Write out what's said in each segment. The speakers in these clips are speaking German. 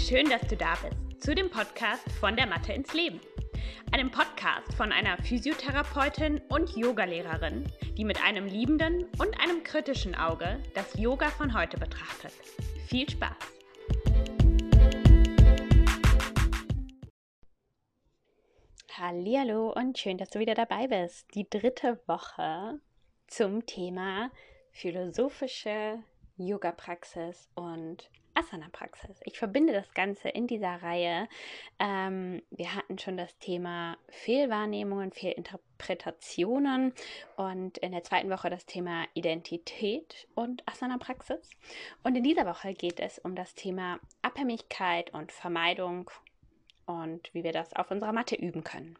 schön, dass du da bist zu dem Podcast von der Mathe ins Leben. Einem Podcast von einer Physiotherapeutin und Yogalehrerin, die mit einem liebenden und einem kritischen Auge das Yoga von heute betrachtet. Viel Spaß! Hallo und schön, dass du wieder dabei bist. Die dritte Woche zum Thema philosophische Yoga-Praxis und Asana-Praxis. Ich verbinde das Ganze in dieser Reihe. Ähm, wir hatten schon das Thema Fehlwahrnehmungen, Fehlinterpretationen und in der zweiten Woche das Thema Identität und Asana-Praxis. Und in dieser Woche geht es um das Thema Abhängigkeit und Vermeidung und wie wir das auf unserer Matte üben können.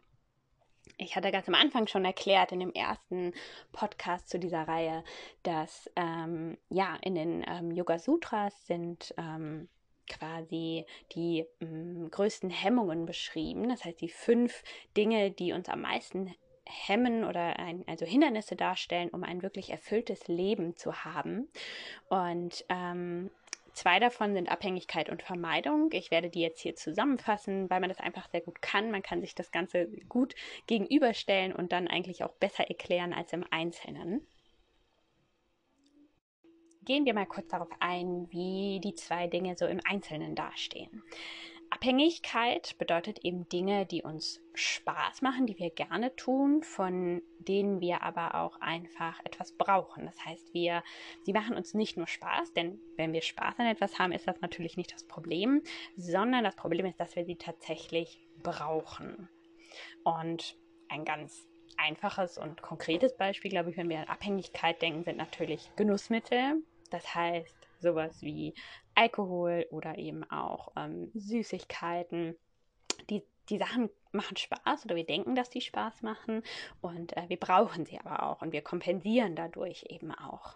Ich hatte ganz am Anfang schon erklärt in dem ersten Podcast zu dieser Reihe, dass ähm, ja in den ähm, Yoga Sutras sind ähm, quasi die ähm, größten Hemmungen beschrieben. Das heißt, die fünf Dinge, die uns am meisten hemmen oder ein, also Hindernisse darstellen, um ein wirklich erfülltes Leben zu haben. Und ähm, Zwei davon sind Abhängigkeit und Vermeidung. Ich werde die jetzt hier zusammenfassen, weil man das einfach sehr gut kann. Man kann sich das Ganze gut gegenüberstellen und dann eigentlich auch besser erklären als im Einzelnen. Gehen wir mal kurz darauf ein, wie die zwei Dinge so im Einzelnen dastehen. Abhängigkeit bedeutet eben Dinge, die uns Spaß machen, die wir gerne tun, von denen wir aber auch einfach etwas brauchen. Das heißt, wir, sie machen uns nicht nur Spaß, denn wenn wir Spaß an etwas haben, ist das natürlich nicht das Problem, sondern das Problem ist, dass wir sie tatsächlich brauchen. Und ein ganz einfaches und konkretes Beispiel, glaube ich, wenn wir an Abhängigkeit denken, sind natürlich Genussmittel. Das heißt, sowas wie Alkohol oder eben auch ähm, Süßigkeiten. Die, die Sachen machen Spaß oder wir denken, dass die Spaß machen und äh, wir brauchen sie aber auch und wir kompensieren dadurch eben auch.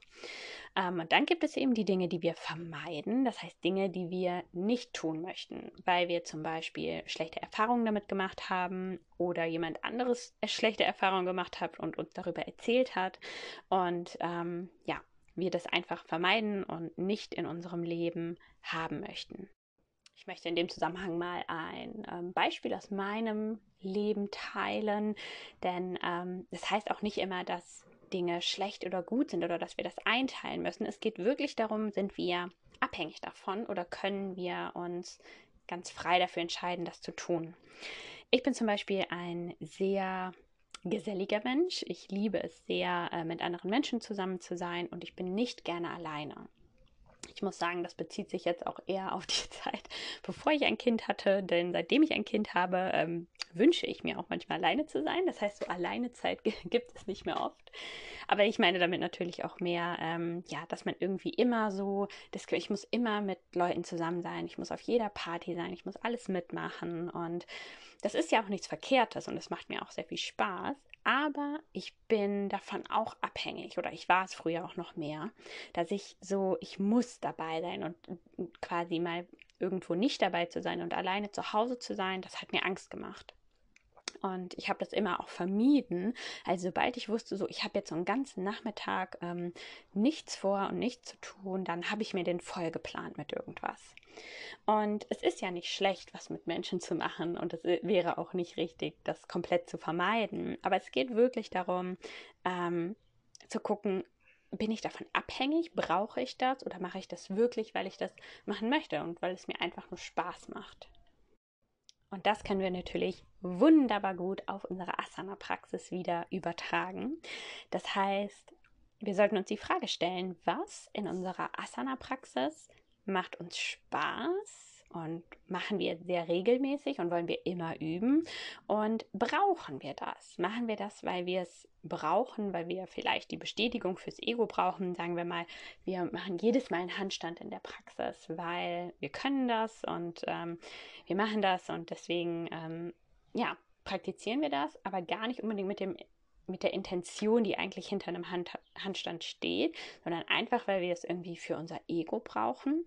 Ähm, und dann gibt es eben die Dinge, die wir vermeiden, das heißt Dinge, die wir nicht tun möchten, weil wir zum Beispiel schlechte Erfahrungen damit gemacht haben oder jemand anderes schlechte Erfahrungen gemacht hat und uns darüber erzählt hat. Und ähm, ja, wir das einfach vermeiden und nicht in unserem Leben haben möchten. Ich möchte in dem Zusammenhang mal ein ähm, Beispiel aus meinem Leben teilen, denn ähm, das heißt auch nicht immer, dass Dinge schlecht oder gut sind oder dass wir das einteilen müssen. Es geht wirklich darum, sind wir abhängig davon oder können wir uns ganz frei dafür entscheiden, das zu tun. Ich bin zum Beispiel ein sehr geselliger Mensch. Ich liebe es sehr, äh, mit anderen Menschen zusammen zu sein und ich bin nicht gerne alleine. Ich muss sagen, das bezieht sich jetzt auch eher auf die Zeit, bevor ich ein Kind hatte, denn seitdem ich ein Kind habe, ähm, wünsche ich mir auch manchmal alleine zu sein. Das heißt, so alleine Zeit gibt es nicht mehr oft. Aber ich meine damit natürlich auch mehr, ähm, ja, dass man irgendwie immer so, das, ich muss immer mit Leuten zusammen sein, ich muss auf jeder Party sein, ich muss alles mitmachen und das ist ja auch nichts Verkehrtes und es macht mir auch sehr viel Spaß. Aber ich bin davon auch abhängig oder ich war es früher auch noch mehr, dass ich so, ich muss dabei sein und quasi mal irgendwo nicht dabei zu sein und alleine zu Hause zu sein, das hat mir Angst gemacht. Und ich habe das immer auch vermieden. Also sobald ich wusste, so ich habe jetzt so einen ganzen Nachmittag ähm, nichts vor und nichts zu tun, dann habe ich mir den voll geplant mit irgendwas. Und es ist ja nicht schlecht, was mit Menschen zu machen und es wäre auch nicht richtig, das komplett zu vermeiden. Aber es geht wirklich darum, ähm, zu gucken, bin ich davon abhängig? Brauche ich das oder mache ich das wirklich, weil ich das machen möchte und weil es mir einfach nur Spaß macht? Und das können wir natürlich wunderbar gut auf unsere Asana-Praxis wieder übertragen. Das heißt, wir sollten uns die Frage stellen, was in unserer Asana-Praxis macht uns Spaß und machen wir sehr regelmäßig und wollen wir immer üben. Und brauchen wir das? Machen wir das, weil wir es brauchen, weil wir vielleicht die Bestätigung fürs Ego brauchen, sagen wir mal, wir machen jedes Mal einen Handstand in der Praxis, weil wir können das und ähm, wir machen das und deswegen, ähm, ja, praktizieren wir das, aber gar nicht unbedingt mit dem mit der Intention, die eigentlich hinter einem Hand, Handstand steht, sondern einfach, weil wir es irgendwie für unser Ego brauchen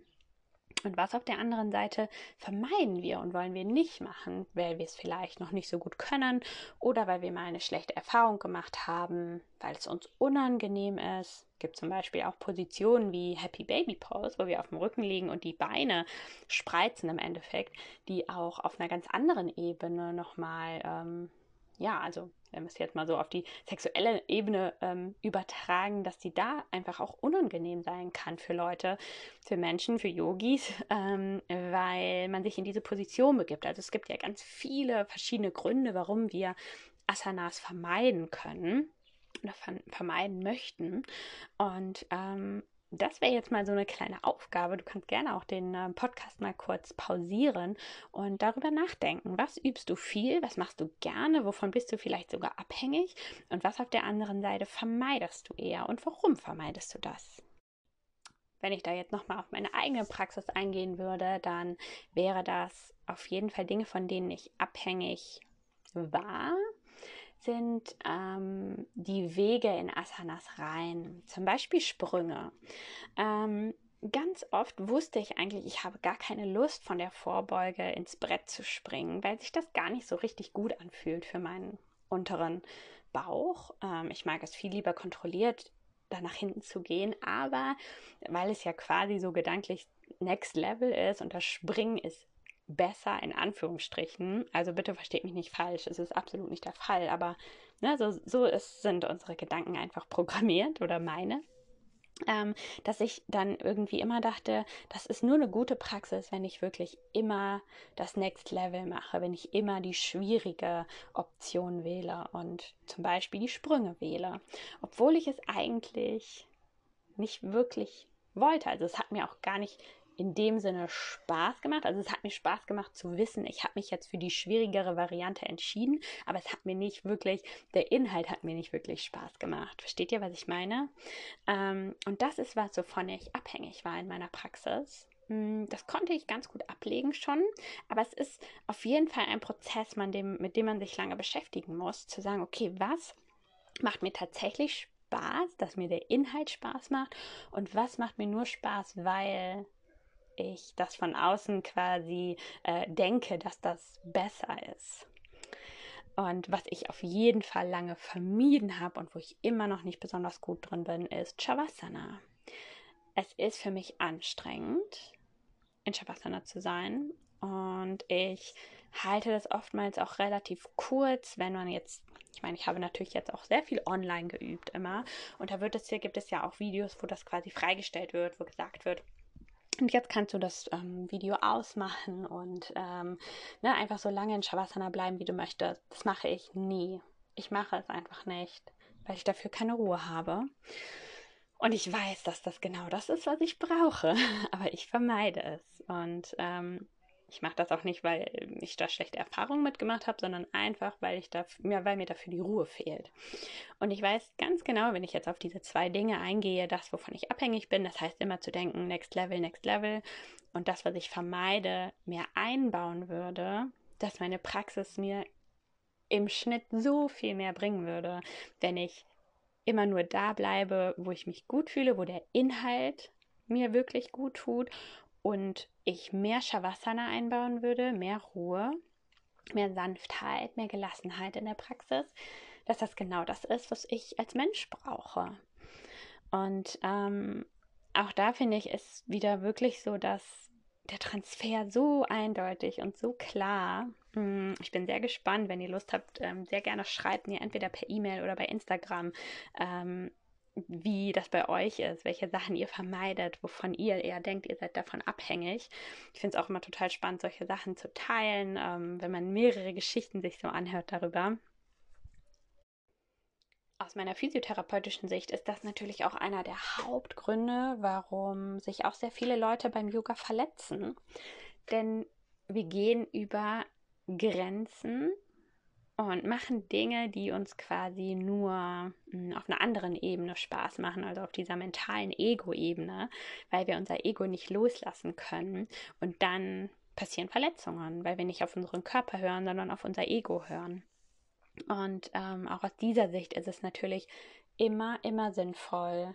Und was auf der anderen Seite vermeiden wir und wollen wir nicht machen, weil wir es vielleicht noch nicht so gut können oder weil wir mal eine schlechte Erfahrung gemacht haben, weil es uns unangenehm ist. Es gibt zum Beispiel auch Positionen wie Happy Baby Pose, wo wir auf dem Rücken liegen und die Beine spreizen im Endeffekt, die auch auf einer ganz anderen Ebene nochmal ähm, ja, also wenn wir es jetzt mal so auf die sexuelle Ebene ähm, übertragen, dass die da einfach auch unangenehm sein kann für Leute, für Menschen, für Yogis, ähm, weil man sich in diese Position begibt. Also es gibt ja ganz viele verschiedene Gründe, warum wir Asanas vermeiden können oder vermeiden möchten. Und ähm, das wäre jetzt mal so eine kleine Aufgabe. Du kannst gerne auch den äh, Podcast mal kurz pausieren und darüber nachdenken. Was übst du viel? Was machst du gerne? Wovon bist du vielleicht sogar abhängig? Und was auf der anderen Seite vermeidest du eher? Und warum vermeidest du das? Wenn ich da jetzt nochmal auf meine eigene Praxis eingehen würde, dann wäre das auf jeden Fall Dinge, von denen ich abhängig war sind ähm, die Wege in Asanas rein, zum Beispiel Sprünge. Ähm, ganz oft wusste ich eigentlich, ich habe gar keine Lust von der Vorbeuge ins Brett zu springen, weil sich das gar nicht so richtig gut anfühlt für meinen unteren Bauch. Ähm, ich mag es viel lieber kontrolliert, da nach hinten zu gehen, aber weil es ja quasi so gedanklich Next Level ist und das Springen ist besser in Anführungsstrichen. Also bitte versteht mich nicht falsch, es ist absolut nicht der Fall, aber ne, so, so ist, sind unsere Gedanken einfach programmiert oder meine. Ähm, dass ich dann irgendwie immer dachte, das ist nur eine gute Praxis, wenn ich wirklich immer das Next Level mache, wenn ich immer die schwierige Option wähle und zum Beispiel die Sprünge wähle, obwohl ich es eigentlich nicht wirklich wollte. Also es hat mir auch gar nicht in dem Sinne Spaß gemacht. Also es hat mir Spaß gemacht zu wissen, ich habe mich jetzt für die schwierigere Variante entschieden, aber es hat mir nicht wirklich, der Inhalt hat mir nicht wirklich Spaß gemacht. Versteht ihr, was ich meine? Ähm, und das ist was, wovon ich abhängig war in meiner Praxis. Hm, das konnte ich ganz gut ablegen schon, aber es ist auf jeden Fall ein Prozess, man dem, mit dem man sich lange beschäftigen muss, zu sagen, okay, was macht mir tatsächlich Spaß, dass mir der Inhalt Spaß macht und was macht mir nur Spaß, weil ich das von außen quasi äh, denke, dass das besser ist. Und was ich auf jeden Fall lange vermieden habe und wo ich immer noch nicht besonders gut drin bin, ist Shavasana. Es ist für mich anstrengend, in Shavasana zu sein. Und ich halte das oftmals auch relativ kurz, wenn man jetzt, ich meine, ich habe natürlich jetzt auch sehr viel online geübt immer. Und da wird es hier, gibt es ja auch Videos, wo das quasi freigestellt wird, wo gesagt wird, und jetzt kannst du das ähm, Video ausmachen und ähm, ne, einfach so lange in Shavasana bleiben, wie du möchtest. Das mache ich nie. Ich mache es einfach nicht, weil ich dafür keine Ruhe habe. Und ich weiß, dass das genau das ist, was ich brauche, aber ich vermeide es. Und ähm, ich mache das auch nicht, weil ich da schlechte Erfahrungen mitgemacht habe, sondern einfach, weil ich da, ja, weil mir dafür die Ruhe fehlt. Und ich weiß ganz genau, wenn ich jetzt auf diese zwei Dinge eingehe, das, wovon ich abhängig bin, das heißt immer zu denken, next level, next level, und das, was ich vermeide, mehr einbauen würde, dass meine Praxis mir im Schnitt so viel mehr bringen würde, wenn ich immer nur da bleibe, wo ich mich gut fühle, wo der Inhalt mir wirklich gut tut und ich mehr Shavasana einbauen würde, mehr Ruhe, mehr Sanftheit, mehr Gelassenheit in der Praxis, dass das genau das ist, was ich als Mensch brauche. Und ähm, auch da finde ich es wieder wirklich so, dass der Transfer so eindeutig und so klar. Hm, ich bin sehr gespannt, wenn ihr Lust habt, ähm, sehr gerne schreibt mir entweder per E-Mail oder bei Instagram, ähm, wie das bei euch ist, welche Sachen ihr vermeidet, wovon ihr eher denkt, ihr seid davon abhängig. Ich finde es auch immer total spannend, solche Sachen zu teilen, ähm, wenn man mehrere Geschichten sich so anhört darüber. Aus meiner physiotherapeutischen Sicht ist das natürlich auch einer der Hauptgründe, warum sich auch sehr viele Leute beim Yoga verletzen. Denn wir gehen über Grenzen und machen Dinge, die uns quasi nur hm, auf einer anderen Ebene Spaß machen, also auf dieser mentalen Ego-Ebene, weil wir unser Ego nicht loslassen können. Und dann passieren Verletzungen, weil wir nicht auf unseren Körper hören, sondern auf unser Ego hören. Und ähm, auch aus dieser Sicht ist es natürlich immer, immer sinnvoll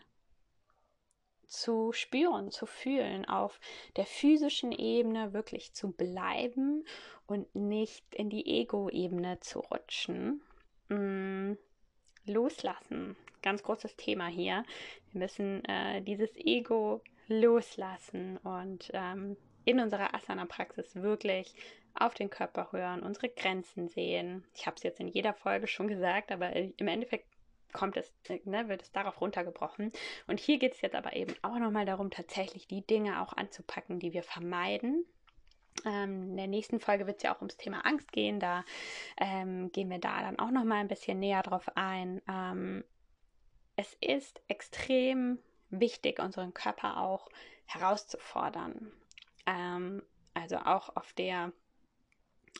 zu spüren, zu fühlen, auf der physischen Ebene wirklich zu bleiben und nicht in die Ego-Ebene zu rutschen. Mm, loslassen, ganz großes Thema hier. Wir müssen äh, dieses Ego loslassen und ähm, in unserer Asana-Praxis wirklich auf den Körper hören, unsere Grenzen sehen. Ich habe es jetzt in jeder Folge schon gesagt, aber im Endeffekt kommt es, ne, wird es darauf runtergebrochen. Und hier geht es jetzt aber eben auch nochmal darum, tatsächlich die Dinge auch anzupacken, die wir vermeiden. Ähm, in der nächsten Folge wird es ja auch ums Thema Angst gehen. Da ähm, gehen wir da dann auch nochmal ein bisschen näher drauf ein. Ähm, es ist extrem wichtig, unseren Körper auch herauszufordern. Ähm, also auch auf der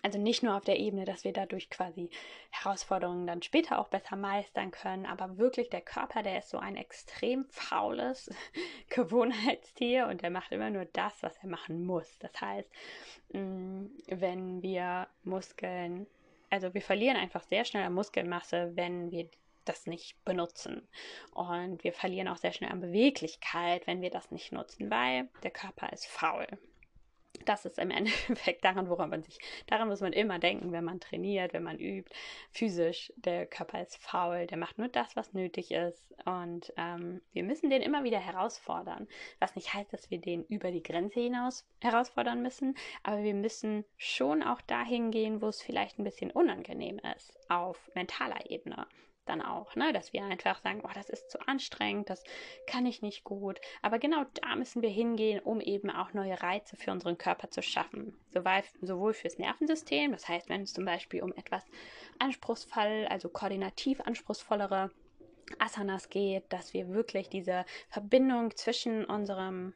also nicht nur auf der Ebene, dass wir dadurch quasi Herausforderungen dann später auch besser meistern können, aber wirklich der Körper, der ist so ein extrem faules Gewohnheitstier und der macht immer nur das, was er machen muss. Das heißt, mm, wenn wir Muskeln, also wir verlieren einfach sehr schnell an Muskelmasse, wenn wir das nicht benutzen. Und wir verlieren auch sehr schnell an Beweglichkeit, wenn wir das nicht nutzen, weil der Körper ist faul das ist im Endeffekt daran, woran man sich, daran muss man immer denken, wenn man trainiert, wenn man übt. Physisch, der Körper ist faul, der macht nur das, was nötig ist. Und ähm, wir müssen den immer wieder herausfordern. Was nicht heißt, dass wir den über die Grenze hinaus herausfordern müssen, aber wir müssen schon auch dahin gehen, wo es vielleicht ein bisschen unangenehm ist, auf mentaler Ebene dann auch, ne? dass wir einfach sagen, oh, das ist zu anstrengend, das kann ich nicht gut. Aber genau da müssen wir hingehen, um eben auch neue Reize für unseren Körper zu schaffen. Sowohl, sowohl fürs Nervensystem, das heißt, wenn es zum Beispiel um etwas anspruchsvoll, also koordinativ anspruchsvollere Asanas geht, dass wir wirklich diese Verbindung zwischen unserem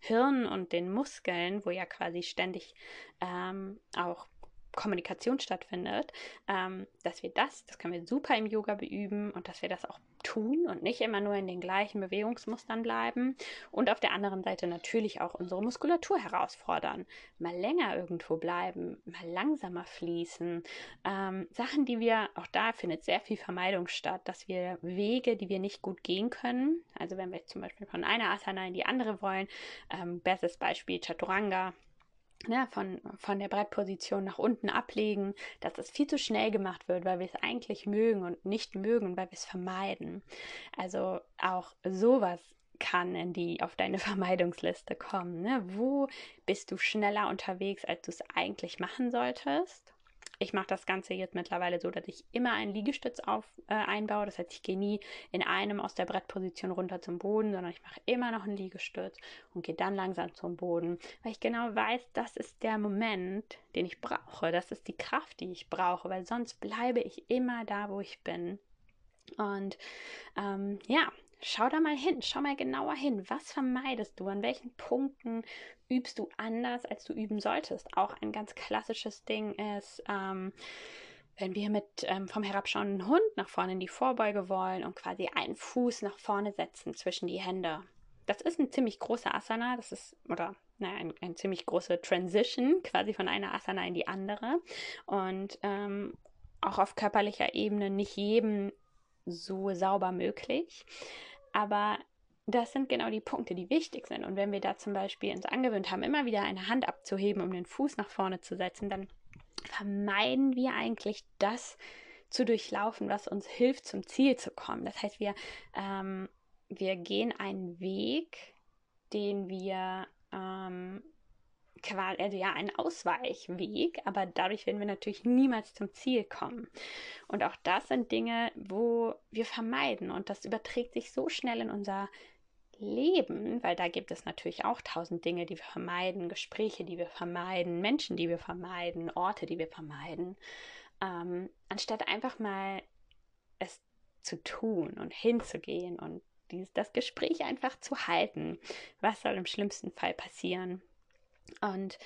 Hirn und den Muskeln, wo ja quasi ständig ähm, auch Kommunikation stattfindet, ähm, dass wir das, das können wir super im Yoga beüben und dass wir das auch tun und nicht immer nur in den gleichen Bewegungsmustern bleiben und auf der anderen Seite natürlich auch unsere Muskulatur herausfordern, mal länger irgendwo bleiben, mal langsamer fließen, ähm, Sachen, die wir, auch da findet sehr viel Vermeidung statt, dass wir Wege, die wir nicht gut gehen können, also wenn wir zum Beispiel von einer Asana in die andere wollen, ähm, bestes Beispiel Chaturanga, ne, von, von der Brettposition nach unten ablegen, dass das viel zu schnell gemacht wird, weil wir es eigentlich mögen und nicht mögen, weil wir es vermeiden. Also auch sowas kann in die auf deine Vermeidungsliste kommen. Ne? Wo bist du schneller unterwegs, als du es eigentlich machen solltest? Ich mache das Ganze jetzt mittlerweile so, dass ich immer einen Liegestütz auf, äh, einbaue. Das heißt, ich gehe nie in einem aus der Brettposition runter zum Boden, sondern ich mache immer noch einen Liegestütz und gehe dann langsam zum Boden, weil ich genau weiß, das ist der Moment, den ich brauche. Das ist die Kraft, die ich brauche, weil sonst bleibe ich immer da, wo ich bin. Und ähm, ja, Schau da mal hin, schau mal genauer hin. Was vermeidest du? An welchen Punkten übst du anders, als du üben solltest? Auch ein ganz klassisches Ding ist, ähm, wenn wir mit ähm, vom herabschauenden Hund nach vorne in die Vorbeuge wollen und quasi einen Fuß nach vorne setzen zwischen die Hände. Das ist ein ziemlich großer Asana, das ist, oder naja, ein, ein ziemlich große Transition, quasi von einer Asana in die andere. Und ähm, auch auf körperlicher Ebene nicht jedem so sauber möglich. Aber das sind genau die Punkte, die wichtig sind. Und wenn wir da zum Beispiel uns angewöhnt haben, immer wieder eine Hand abzuheben, um den Fuß nach vorne zu setzen, dann vermeiden wir eigentlich das zu durchlaufen, was uns hilft, zum Ziel zu kommen. Das heißt, wir, ähm, wir gehen einen Weg, den wir ähm, also ja, ein Ausweichweg, aber dadurch werden wir natürlich niemals zum Ziel kommen. Und auch das sind Dinge, wo wir vermeiden und das überträgt sich so schnell in unser Leben, weil da gibt es natürlich auch tausend Dinge, die wir vermeiden, Gespräche, die wir vermeiden, Menschen, die wir vermeiden, Orte, die wir vermeiden, ähm, anstatt einfach mal es zu tun und hinzugehen und dieses, das Gespräch einfach zu halten. Was soll im schlimmsten Fall passieren? Und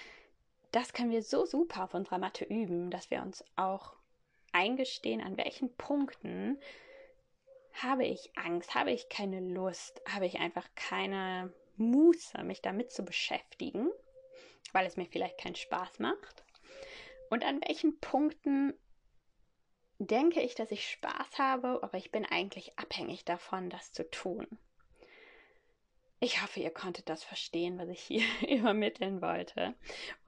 das können wir so super auf unserer Matte üben, dass wir uns auch eingestehen, an welchen Punkten habe ich Angst, habe ich keine Lust, habe ich einfach keine Muße, mich damit zu beschäftigen, weil es mir vielleicht keinen Spaß macht. Und an welchen Punkten denke ich, dass ich Spaß habe, aber ich bin eigentlich abhängig davon, das zu tun. Ich hoffe, ihr konntet das verstehen, was ich hier übermitteln wollte.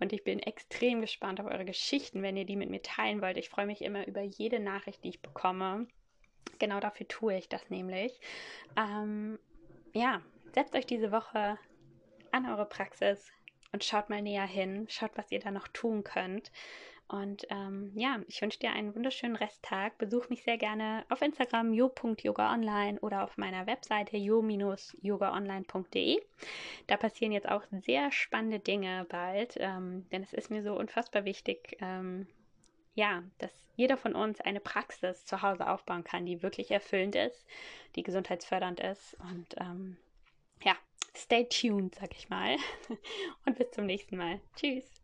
Und ich bin extrem gespannt auf eure Geschichten, wenn ihr die mit mir teilen wollt. Ich freue mich immer über jede Nachricht, die ich bekomme. Genau dafür tue ich das nämlich. Ähm, ja, setzt euch diese Woche an eure Praxis und schaut mal näher hin. Schaut, was ihr da noch tun könnt. Und ähm, ja, ich wünsche dir einen wunderschönen Resttag. Besuch mich sehr gerne auf Instagram jo.yogaonline oder auf meiner Webseite jo-yogaonline.de. Da passieren jetzt auch sehr spannende Dinge bald, ähm, denn es ist mir so unfassbar wichtig, ähm, ja, dass jeder von uns eine Praxis zu Hause aufbauen kann, die wirklich erfüllend ist, die gesundheitsfördernd ist. Und ähm, ja, stay tuned, sag ich mal. Und bis zum nächsten Mal. Tschüss.